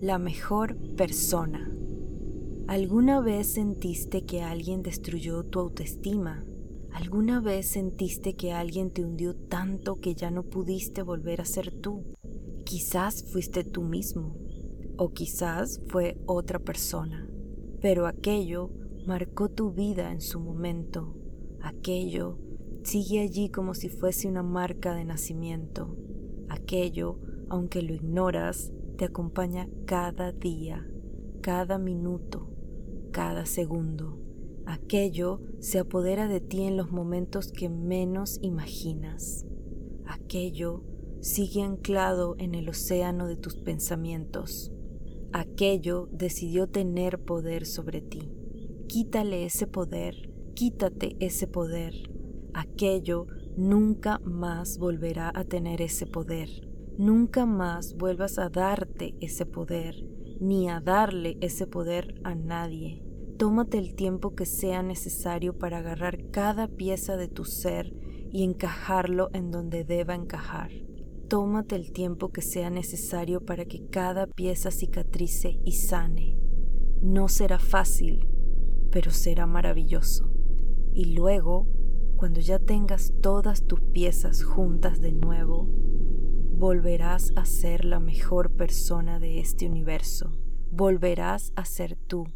la mejor persona. ¿Alguna vez sentiste que alguien destruyó tu autoestima? ¿Alguna vez sentiste que alguien te hundió tanto que ya no pudiste volver a ser tú? Quizás fuiste tú mismo o quizás fue otra persona, pero aquello marcó tu vida en su momento. Aquello sigue allí como si fuese una marca de nacimiento. Aquello, aunque lo ignoras, te acompaña cada día, cada minuto, cada segundo. Aquello se apodera de ti en los momentos que menos imaginas. Aquello sigue anclado en el océano de tus pensamientos. Aquello decidió tener poder sobre ti. Quítale ese poder, quítate ese poder. Aquello nunca más volverá a tener ese poder. Nunca más vuelvas a darte ese poder, ni a darle ese poder a nadie. Tómate el tiempo que sea necesario para agarrar cada pieza de tu ser y encajarlo en donde deba encajar. Tómate el tiempo que sea necesario para que cada pieza cicatrice y sane. No será fácil, pero será maravilloso. Y luego, cuando ya tengas todas tus piezas juntas de nuevo, volverás a ser la mejor persona de este universo. Volverás a ser tú